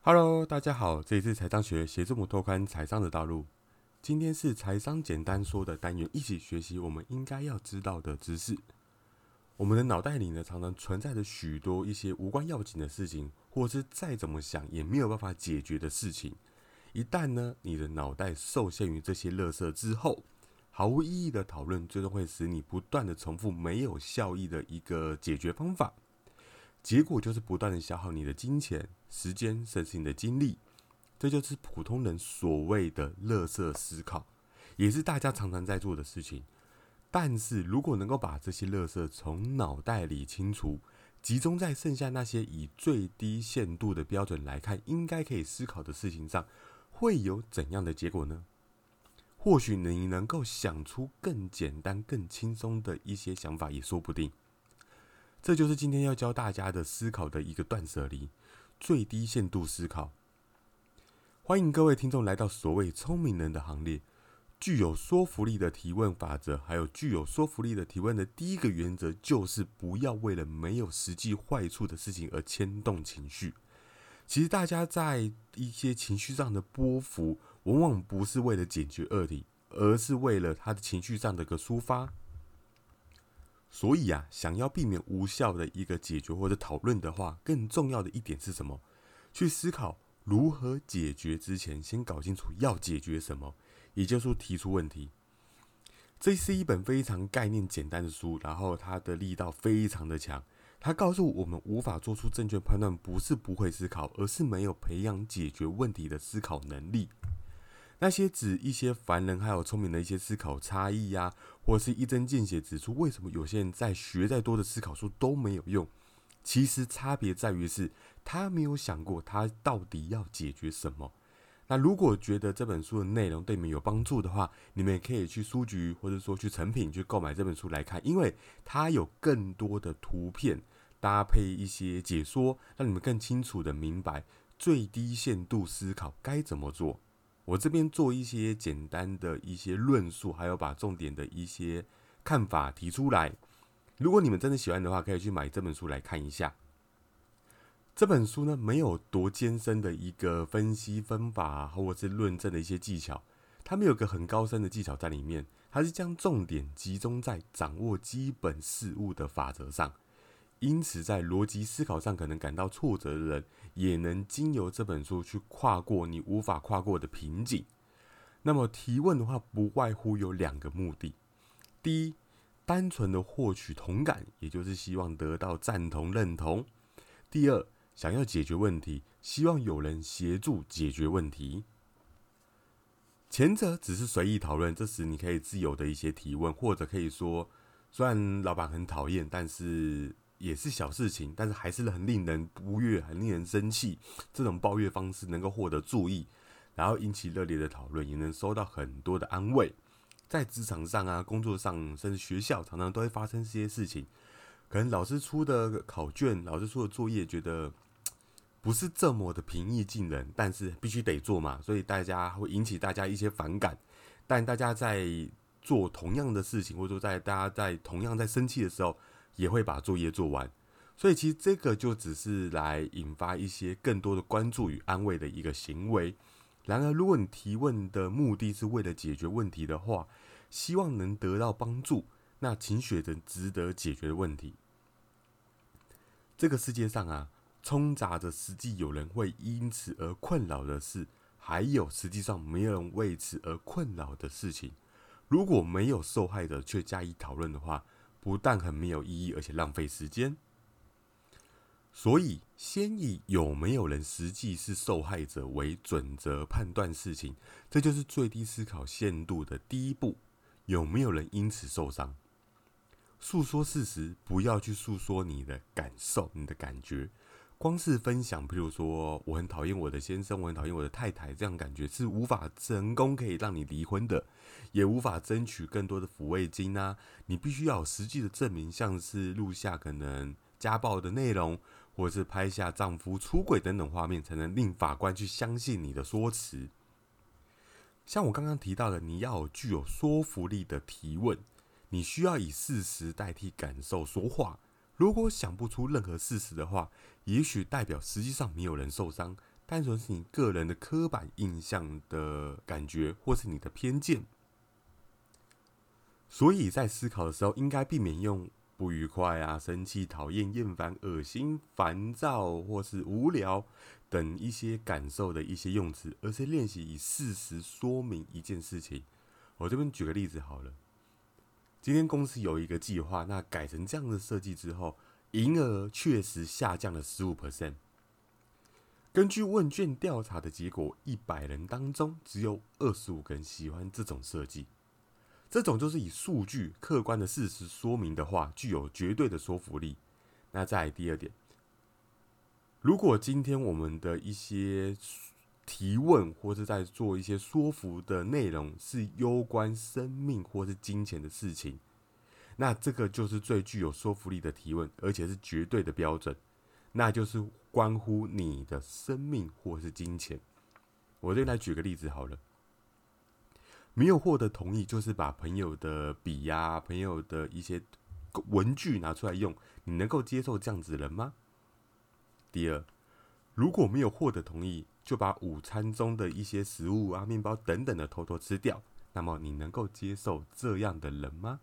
Hello，大家好，这里是财商学协助我拓宽财商的道路。今天是财商简单说的单元，一起学习我们应该要知道的知识。我们的脑袋里呢，常常存在着许多一些无关要紧的事情，或是再怎么想也没有办法解决的事情。一旦呢，你的脑袋受限于这些垃圾之后，毫无意义的讨论，最终会使你不断的重复没有效益的一个解决方法。结果就是不断的消耗你的金钱、时间，甚至你的精力。这就是普通人所谓的“垃圾思考”，也是大家常常在做的事情。但是如果能够把这些垃圾从脑袋里清除，集中在剩下那些以最低限度的标准来看，应该可以思考的事情上，会有怎样的结果呢？或许你能够想出更简单、更轻松的一些想法，也说不定。这就是今天要教大家的思考的一个断舍离——最低限度思考。欢迎各位听众来到所谓聪明人的行列。具有说服力的提问法则，还有具有说服力的提问的第一个原则，就是不要为了没有实际坏处的事情而牵动情绪。其实大家在一些情绪上的波幅，往往不是为了解决恶题，而是为了他的情绪上的一个抒发。所以啊，想要避免无效的一个解决或者讨论的话，更重要的一点是什么？去思考如何解决之前，先搞清楚要解决什么，也就是说提出问题。这是一本非常概念简单的书，然后它的力道非常的强。它告诉我们，无法做出正确判断，不是不会思考，而是没有培养解决问题的思考能力。那些指一些凡人还有聪明的一些思考差异呀，或是一针见血指出为什么有些人在学再多的思考书都没有用，其实差别在于是他没有想过他到底要解决什么。那如果觉得这本书的内容对你们有帮助的话，你们也可以去书局或者说去成品去购买这本书来看，因为它有更多的图片搭配一些解说，让你们更清楚的明白最低限度思考该怎么做。我这边做一些简单的一些论述，还有把重点的一些看法提出来。如果你们真的喜欢的话，可以去买这本书来看一下。这本书呢，没有多艰深的一个分析分法，或者是论证的一些技巧，它没有个很高深的技巧在里面，它是将重点集中在掌握基本事物的法则上。因此，在逻辑思考上可能感到挫折的人，也能经由这本书去跨过你无法跨过的瓶颈。那么，提问的话，不外乎有两个目的：第一，单纯的获取同感，也就是希望得到赞同认同；第二，想要解决问题，希望有人协助解决问题。前者只是随意讨论，这时你可以自由的一些提问，或者可以说，虽然老板很讨厌，但是。也是小事情，但是还是很令人不悦、很令人生气。这种抱怨方式能够获得注意，然后引起热烈的讨论，也能收到很多的安慰。在职场上啊，工作上，甚至学校，常常都会发生这些事情。可能老师出的考卷、老师出的作业，觉得不是这么的平易近人，但是必须得做嘛，所以大家会引起大家一些反感。但大家在做同样的事情，或者说在大家在同样在生气的时候。也会把作业做完，所以其实这个就只是来引发一些更多的关注与安慰的一个行为。然而，如果你提问的目的是为了解决问题的话，希望能得到帮助，那请选择值得解决的问题。这个世界上啊，充杂着实际有人会因此而困扰的事，还有实际上没有人为此而困扰的事情。如果没有受害者却加以讨论的话，不但很没有意义，而且浪费时间。所以，先以有没有人实际是受害者为准则判断事情，这就是最低思考限度的第一步。有没有人因此受伤？诉说事实，不要去诉说你的感受、你的感觉。光是分享，比如说我很讨厌我的先生，我很讨厌我的太太，这样感觉是无法成功可以让你离婚的，也无法争取更多的抚慰金啊！你必须要有实际的证明，像是录下可能家暴的内容，或者是拍下丈夫出轨等等画面，才能令法官去相信你的说辞。像我刚刚提到的，你要有具有说服力的提问，你需要以事实代替感受说话。如果想不出任何事实的话，也许代表实际上没有人受伤，单纯是你个人的刻板印象的感觉，或是你的偏见。所以在思考的时候，应该避免用不愉快啊、生气、讨厌、厌烦、恶心、烦躁或是无聊等一些感受的一些用词，而是练习以事实说明一件事情。我这边举个例子好了，今天公司有一个计划，那改成这样的设计之后，营业额确实下降了十五 percent。根据问卷调查的结果，一百人当中只有二十五个人喜欢这种设计。这种就是以数据、客观的事实说明的话，具有绝对的说服力。那再第二点，如果今天我们的一些提问或者在做一些说服的内容是攸关生命或是金钱的事情，那这个就是最具有说服力的提问，而且是绝对的标准，那就是。关乎你的生命或是金钱，我这来举个例子好了。没有获得同意，就是把朋友的笔呀、朋友的一些文具拿出来用，你能够接受这样子人吗？第二，如果没有获得同意，就把午餐中的一些食物啊、面包等等的偷偷吃掉，那么你能够接受这样的人吗？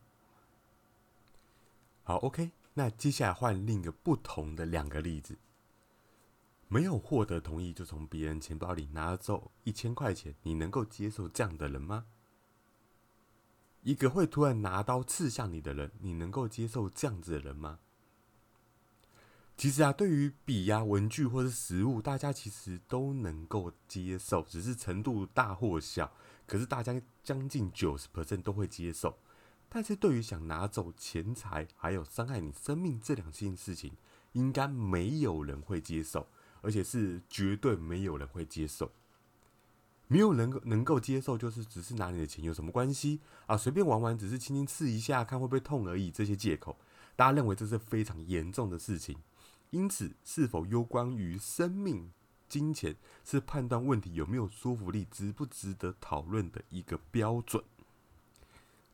好，OK，那接下来换另一个不同的两个例子。没有获得同意就从别人钱包里拿走一千块钱，你能够接受这样的人吗？一个会突然拿刀刺向你的人，你能够接受这样子的人吗？其实啊，对于笔呀、文具或是食物，大家其实都能够接受，只是程度大或小。可是大家将近九十 percent 都会接受。但是对于想拿走钱财还有伤害你生命这两件事情，应该没有人会接受。而且是绝对没有人会接受，没有人能够接受，就是只是拿你的钱有什么关系啊？随便玩玩，只是轻轻刺一下，看会不会痛而已。这些借口，大家认为这是非常严重的事情。因此，是否攸关于生命、金钱，是判断问题有没有说服力、值不值得讨论的一个标准。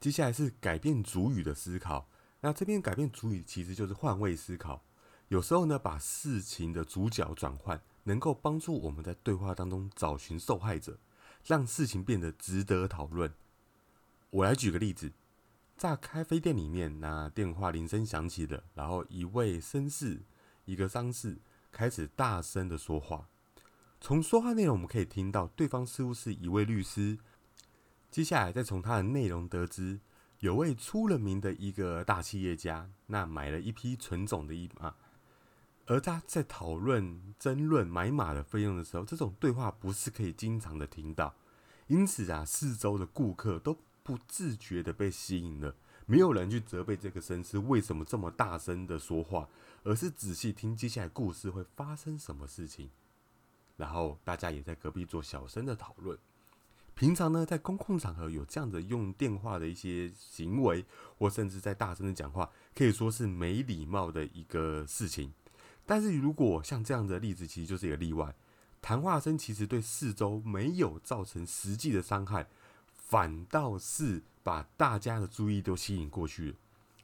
接下来是改变主语的思考。那这边改变主语，其实就是换位思考。有时候呢，把事情的主角转换，能够帮助我们在对话当中找寻受害者，让事情变得值得讨论。我来举个例子，在咖啡店里面，那电话铃声响起的，然后一位绅士，一个商士开始大声的说话。从说话内容我们可以听到，对方似乎是一位律师。接下来再从他的内容得知，有位出了名的一个大企业家，那买了一批纯种的一马。而他在讨论、争论买马的费用的时候，这种对话不是可以经常的听到。因此啊，四周的顾客都不自觉的被吸引了，没有人去责备这个绅士为什么这么大声的说话，而是仔细听接下来故事会发生什么事情。然后大家也在隔壁做小声的讨论。平常呢，在公共场合有这样的用电话的一些行为，或甚至在大声的讲话，可以说是没礼貌的一个事情。但是如果像这样的例子，其实就是一个例外。谈话声其实对四周没有造成实际的伤害，反倒是把大家的注意都吸引过去了。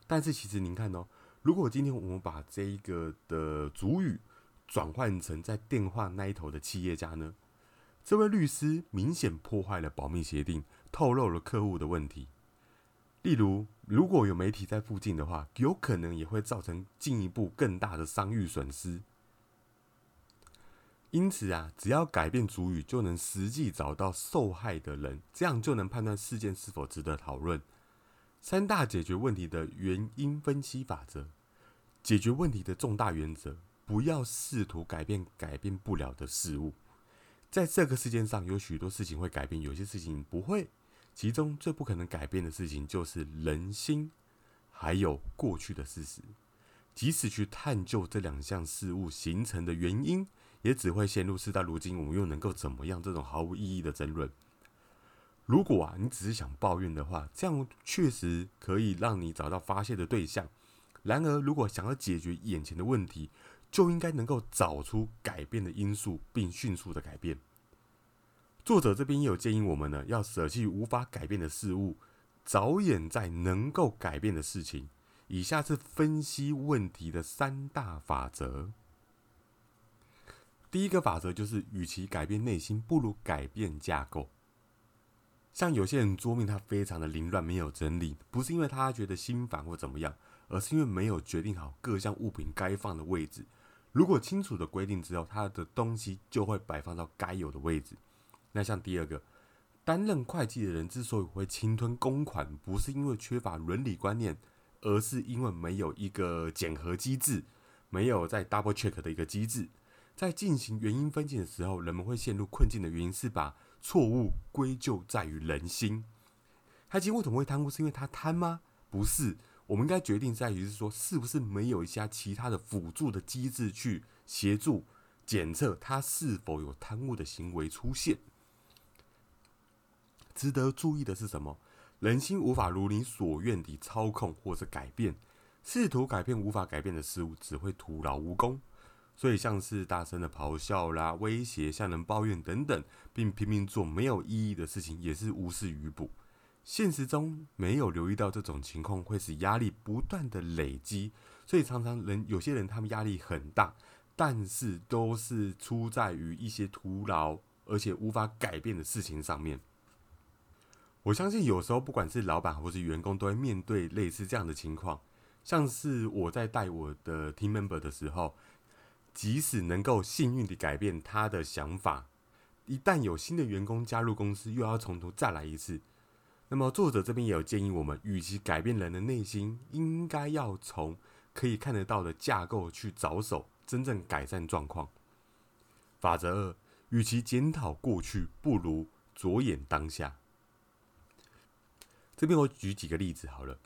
但是其实您看哦，如果今天我们把这一个的主语转换成在电话那一头的企业家呢，这位律师明显破坏了保密协定，透露了客户的问题。例如，如果有媒体在附近的话，有可能也会造成进一步更大的商誉损失。因此啊，只要改变主语，就能实际找到受害的人，这样就能判断事件是否值得讨论。三大解决问题的原因分析法则，解决问题的重大原则：不要试图改变改变不了的事物。在这个世界上，有许多事情会改变，有些事情不会。其中最不可能改变的事情就是人心，还有过去的事实。即使去探究这两项事物形成的原因，也只会陷入事到如今我们又能够怎么样这种毫无意义的争论。如果啊，你只是想抱怨的话，这样确实可以让你找到发泄的对象。然而，如果想要解决眼前的问题，就应该能够找出改变的因素，并迅速的改变。作者这边也有建议我们呢，要舍弃无法改变的事物，着眼在能够改变的事情。以下是分析问题的三大法则。第一个法则就是，与其改变内心，不如改变架构。像有些人桌面他非常的凌乱，没有整理，不是因为他觉得心烦或怎么样，而是因为没有决定好各项物品该放的位置。如果清楚的规定之后，他的东西就会摆放到该有的位置。那像第二个，担任会计的人之所以会侵吞公款，不是因为缺乏伦理观念，而是因为没有一个检核机制，没有在 double check 的一个机制。在进行原因分析的时候，人们会陷入困境的原因是把。错误归咎在于人心。他今为什么会贪污？是因为他贪吗？不是，我们应该决定在于是说，是不是没有一些其他的辅助的机制去协助检测他是否有贪污的行为出现？值得注意的是什么？人心无法如你所愿地操控或者改变，试图改变无法改变的事物，只会徒劳无功。所以，像是大声的咆哮啦、威胁、向人抱怨等等，并拼命做没有意义的事情，也是无事于补。现实中没有留意到这种情况，会使压力不断的累积。所以，常常人有些人他们压力很大，但是都是出在于一些徒劳而且无法改变的事情上面。我相信有时候不管是老板或是员工，都会面对类似这样的情况。像是我在带我的 team member 的时候。即使能够幸运地改变他的想法，一旦有新的员工加入公司，又要从头再来一次。那么作者这边也有建议我们，与其改变人的内心，应该要从可以看得到的架构去着手，真正改善状况。法则二：与其检讨过去，不如着眼当下。这边我举几个例子好了。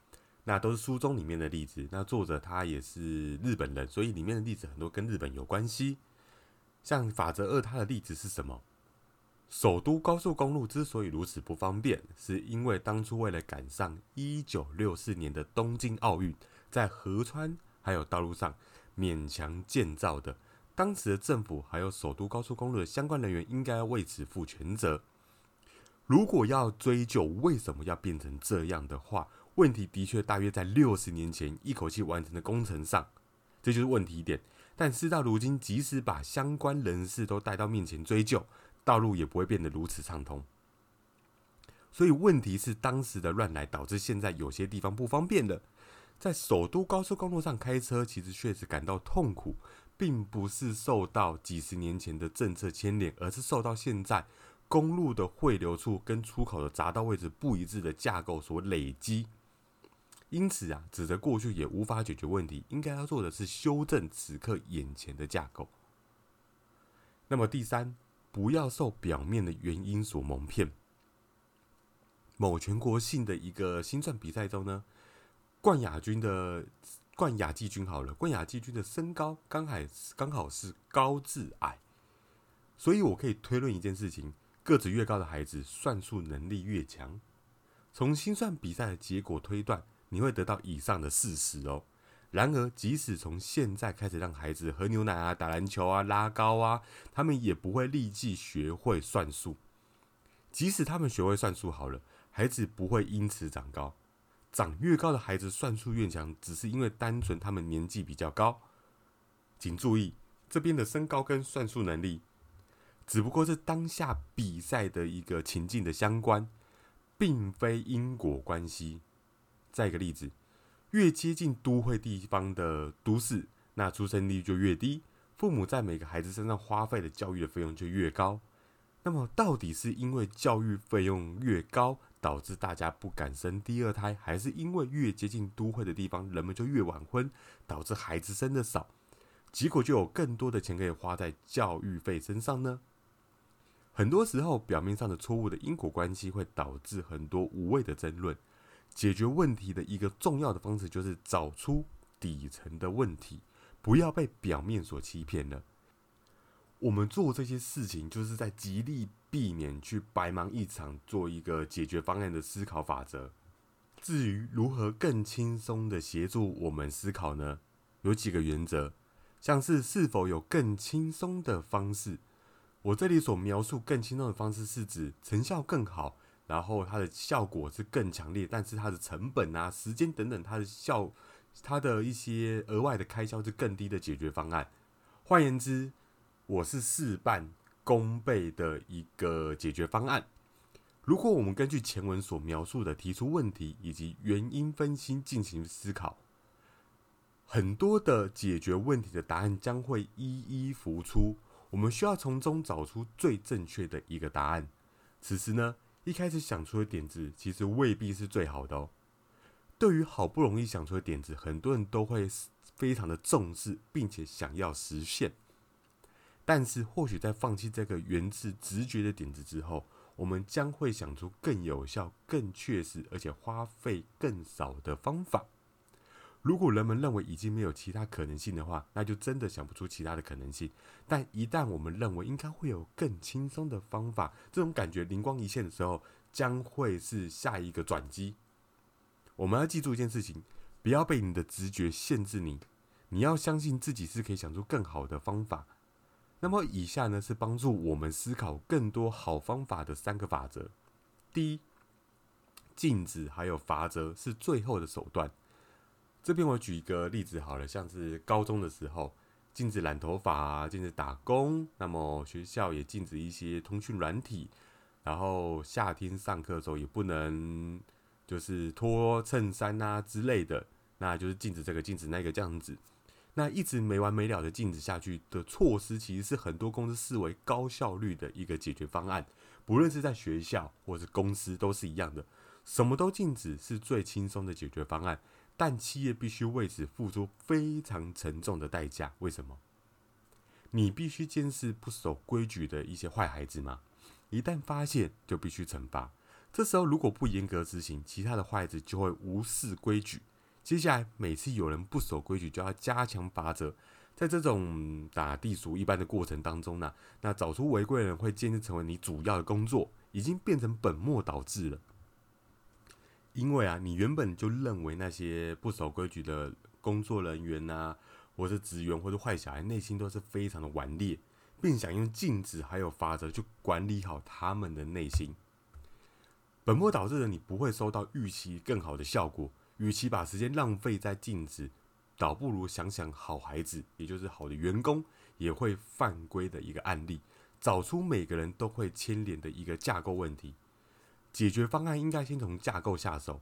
那都是书中里面的例子。那作者他也是日本人，所以里面的例子很多跟日本有关系。像法则二，它的例子是什么？首都高速公路之所以如此不方便，是因为当初为了赶上一九六四年的东京奥运，在河川还有道路上勉强建造的。当时的政府还有首都高速公路的相关人员应该为此负全责。如果要追究为什么要变成这样的话，问题的确大约在六十年前一口气完成的工程上，这就是问题点。但事到如今，即使把相关人士都带到面前追究，道路也不会变得如此畅通。所以问题是当时的乱来导致现在有些地方不方便了。在首都高速公路上开车，其实确实感到痛苦，并不是受到几十年前的政策牵连，而是受到现在公路的汇流处跟出口的匝道位置不一致的架构所累积。因此啊，指责过去也无法解决问题，应该要做的是修正此刻眼前的架构。那么第三，不要受表面的原因所蒙骗。某全国性的一个新钻比赛中呢，冠亚军的冠亚季军好了，冠亚季军的身高刚好刚好是高至矮，所以我可以推论一件事情：个子越高的孩子，算术能力越强。从心算比赛的结果推断。你会得到以上的事实哦。然而，即使从现在开始让孩子喝牛奶啊、打篮球啊、拉高啊，他们也不会立即学会算术。即使他们学会算术好了，孩子不会因此长高。长越高的孩子算术越强，只是因为单纯他们年纪比较高。请注意，这边的身高跟算术能力，只不过是当下比赛的一个情境的相关，并非因果关系。再一个例子，越接近都会地方的都市，那出生率就越低，父母在每个孩子身上花费的教育的费用就越高。那么，到底是因为教育费用越高，导致大家不敢生第二胎，还是因为越接近都会的地方，人们就越晚婚，导致孩子生的少，结果就有更多的钱可以花在教育费身上呢？很多时候，表面上的错误的因果关系会导致很多无谓的争论。解决问题的一个重要的方式，就是找出底层的问题，不要被表面所欺骗了。我们做这些事情，就是在极力避免去白忙一场，做一个解决方案的思考法则。至于如何更轻松的协助我们思考呢？有几个原则，像是是否有更轻松的方式。我这里所描述更轻松的方式，是指成效更好。然后它的效果是更强烈，但是它的成本啊、时间等等，它的效、它的一些额外的开销是更低的解决方案。换言之，我是事半功倍的一个解决方案。如果我们根据前文所描述的提出问题以及原因分析进行思考，很多的解决问题的答案将会一一浮出。我们需要从中找出最正确的一个答案。此时呢，一开始想出的点子其实未必是最好的哦。对于好不容易想出的点子，很多人都会非常的重视，并且想要实现。但是，或许在放弃这个源自直觉的点子之后，我们将会想出更有效、更确实，而且花费更少的方法。如果人们认为已经没有其他可能性的话，那就真的想不出其他的可能性。但一旦我们认为应该会有更轻松的方法，这种感觉灵光一现的时候，将会是下一个转机。我们要记住一件事情：不要被你的直觉限制你，你要相信自己是可以想出更好的方法。那么，以下呢是帮助我们思考更多好方法的三个法则。第一，禁止还有法则是最后的手段。这边我举一个例子好了，像是高中的时候，禁止染头发啊，禁止打工，那么学校也禁止一些通讯软体，然后夏天上课的时候也不能就是脱衬衫啊之类的，那就是禁止这个禁止那个这样子，那一直没完没了的禁止下去的措施，其实是很多公司视为高效率的一个解决方案，不论是在学校或是公司都是一样的，什么都禁止是最轻松的解决方案。但企业必须为此付出非常沉重的代价。为什么？你必须监视不守规矩的一些坏孩子吗？一旦发现，就必须惩罚。这时候如果不严格执行，其他的坏孩子就会无视规矩。接下来，每次有人不守规矩，就要加强罚则。在这种打地鼠一般的过程当中呢，那找出违规人会渐渐成为你主要的工作，已经变成本末倒置了。因为啊，你原本就认为那些不守规矩的工作人员呐，或者职员或者坏小孩，内心都是非常的顽劣，并想用禁止还有法则去管理好他们的内心。本末倒置的你不会收到预期更好的效果。与其把时间浪费在禁止，倒不如想想好孩子，也就是好的员工也会犯规的一个案例，找出每个人都会牵连的一个架构问题。解决方案应该先从架构下手，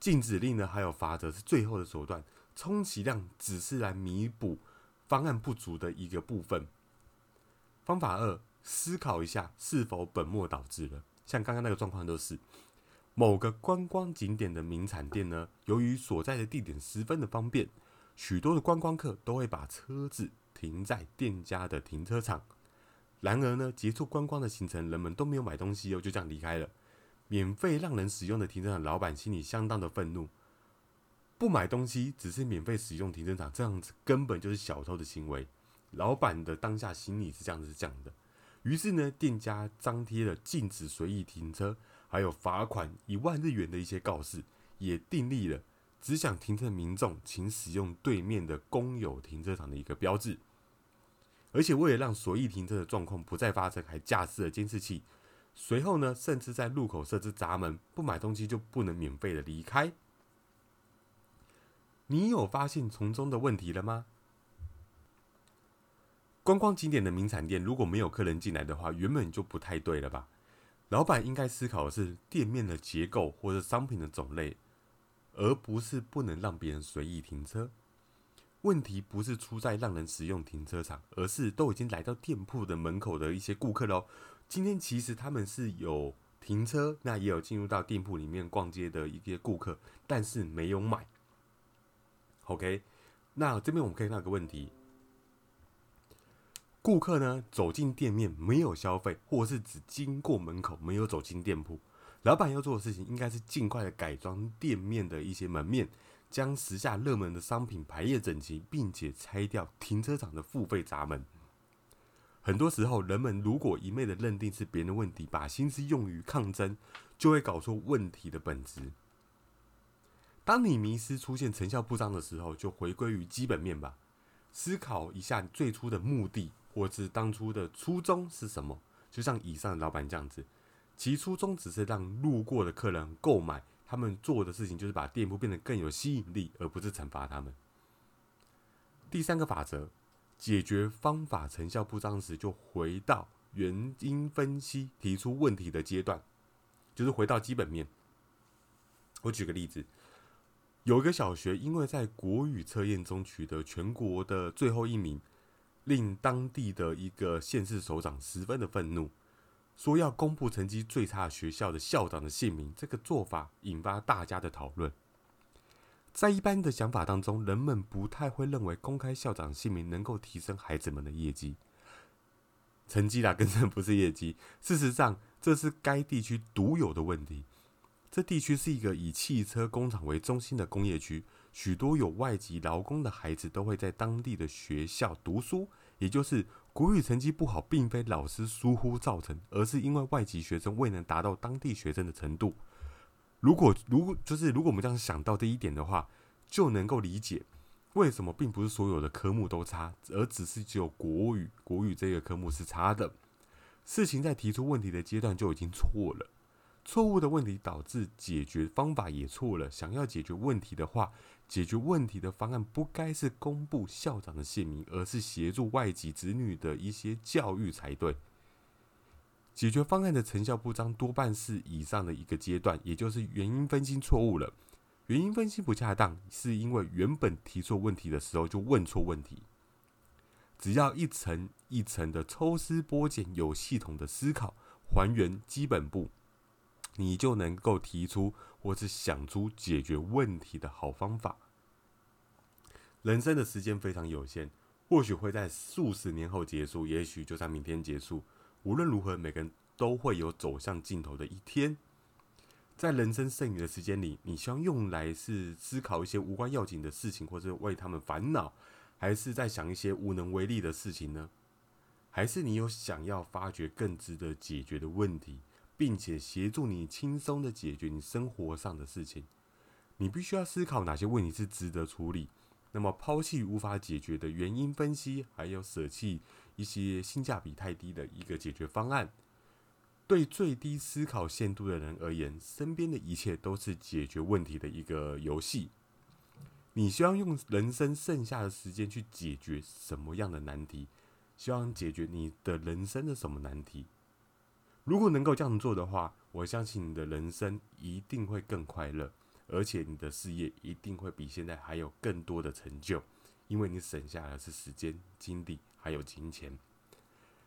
禁止令呢还有法则是最后的手段，充其量只是来弥补方案不足的一个部分。方法二，思考一下是否本末倒置了。像刚刚那个状况都是某个观光景点的名产店呢，由于所在的地点十分的方便，许多的观光客都会把车子停在店家的停车场。然而呢，结束观光的行程，人们都没有买东西哦，就这样离开了。免费让人使用的停车场，老板心里相当的愤怒。不买东西，只是免费使用停车场，这样子根本就是小偷的行为。老板的当下心里是这样子讲的。于是呢，店家张贴了禁止随意停车，还有罚款一万日元的一些告示，也订立了只想停车的民众请使用对面的公有停车场的一个标志。而且为了让随意停车的状况不再发生，还架设了监视器。随后呢，甚至在路口设置闸门，不买东西就不能免费的离开。你有发现从中的问题了吗？观光景点的名产店如果没有客人进来的话，原本就不太对了吧？老板应该思考的是店面的结构或者商品的种类，而不是不能让别人随意停车。问题不是出在让人使用停车场，而是都已经来到店铺的门口的一些顾客喽。今天其实他们是有停车，那也有进入到店铺里面逛街的一些顾客，但是没有买。OK，那这边我们可以看到个问题：顾客呢走进店面没有消费，或是只经过门口没有走进店铺。老板要做的事情应该是尽快的改装店面的一些门面，将时下热门的商品排列整齐，并且拆掉停车场的付费闸门。很多时候，人们如果一昧的认定是别人的问题，把心思用于抗争，就会搞错问题的本质。当你迷失、出现成效不彰的时候，就回归于基本面吧，思考一下最初的目的，或是当初的初衷是什么。就像以上的老板这样子，其初衷只是让路过的客人购买，他们做的事情就是把店铺变得更有吸引力，而不是惩罚他们。第三个法则。解决方法成效不彰时，就回到原因分析、提出问题的阶段，就是回到基本面。我举个例子，有一个小学因为在国语测验中取得全国的最后一名，令当地的一个县市首长十分的愤怒。说要公布成绩最差学校的校长的姓名，这个做法引发大家的讨论。在一般的想法当中，人们不太会认为公开校长姓名能够提升孩子们的业绩、成绩啦，根本不是业绩。事实上，这是该地区独有的问题。这地区是一个以汽车工厂为中心的工业区，许多有外籍劳工的孩子都会在当地的学校读书，也就是。国语成绩不好，并非老师疏忽造成，而是因为外籍学生未能达到当地学生的程度。如果如果就是如果我们这样想到这一点的话，就能够理解为什么并不是所有的科目都差，而只是只有国语国语这个科目是差的。事情在提出问题的阶段就已经错了。错误的问题导致解决方法也错了。想要解决问题的话，解决问题的方案不该是公布校长的姓名，而是协助外籍子女的一些教育才对。解决方案的成效不彰，多半是以上的一个阶段，也就是原因分析错误了。原因分析不恰当，是因为原本提错问题的时候就问错问题。只要一层一层的抽丝剥茧，有系统的思考，还原基本步。你就能够提出或是想出解决问题的好方法。人生的时间非常有限，或许会在数十年后结束，也许就在明天结束。无论如何，每个人都会有走向尽头的一天。在人生剩余的时间里，你希望用来是思考一些无关要紧的事情，或者为他们烦恼，还是在想一些无能为力的事情呢？还是你有想要发掘更值得解决的问题？并且协助你轻松的解决你生活上的事情，你必须要思考哪些问题是值得处理。那么抛弃无法解决的原因分析，还有舍弃一些性价比太低的一个解决方案。对最低思考限度的人而言，身边的一切都是解决问题的一个游戏。你希望用人生剩下的时间去解决什么样的难题？希望解决你的人生的什么难题？如果能够这样做的话，我相信你的人生一定会更快乐，而且你的事业一定会比现在还有更多的成就，因为你省下的是时间、精力还有金钱。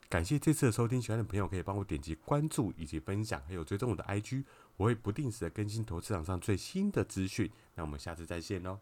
感谢这次的收听，喜欢的朋友可以帮我点击关注以及分享，还有追踪我的 IG，我会不定时的更新投资场上最新的资讯。那我们下次再见喽。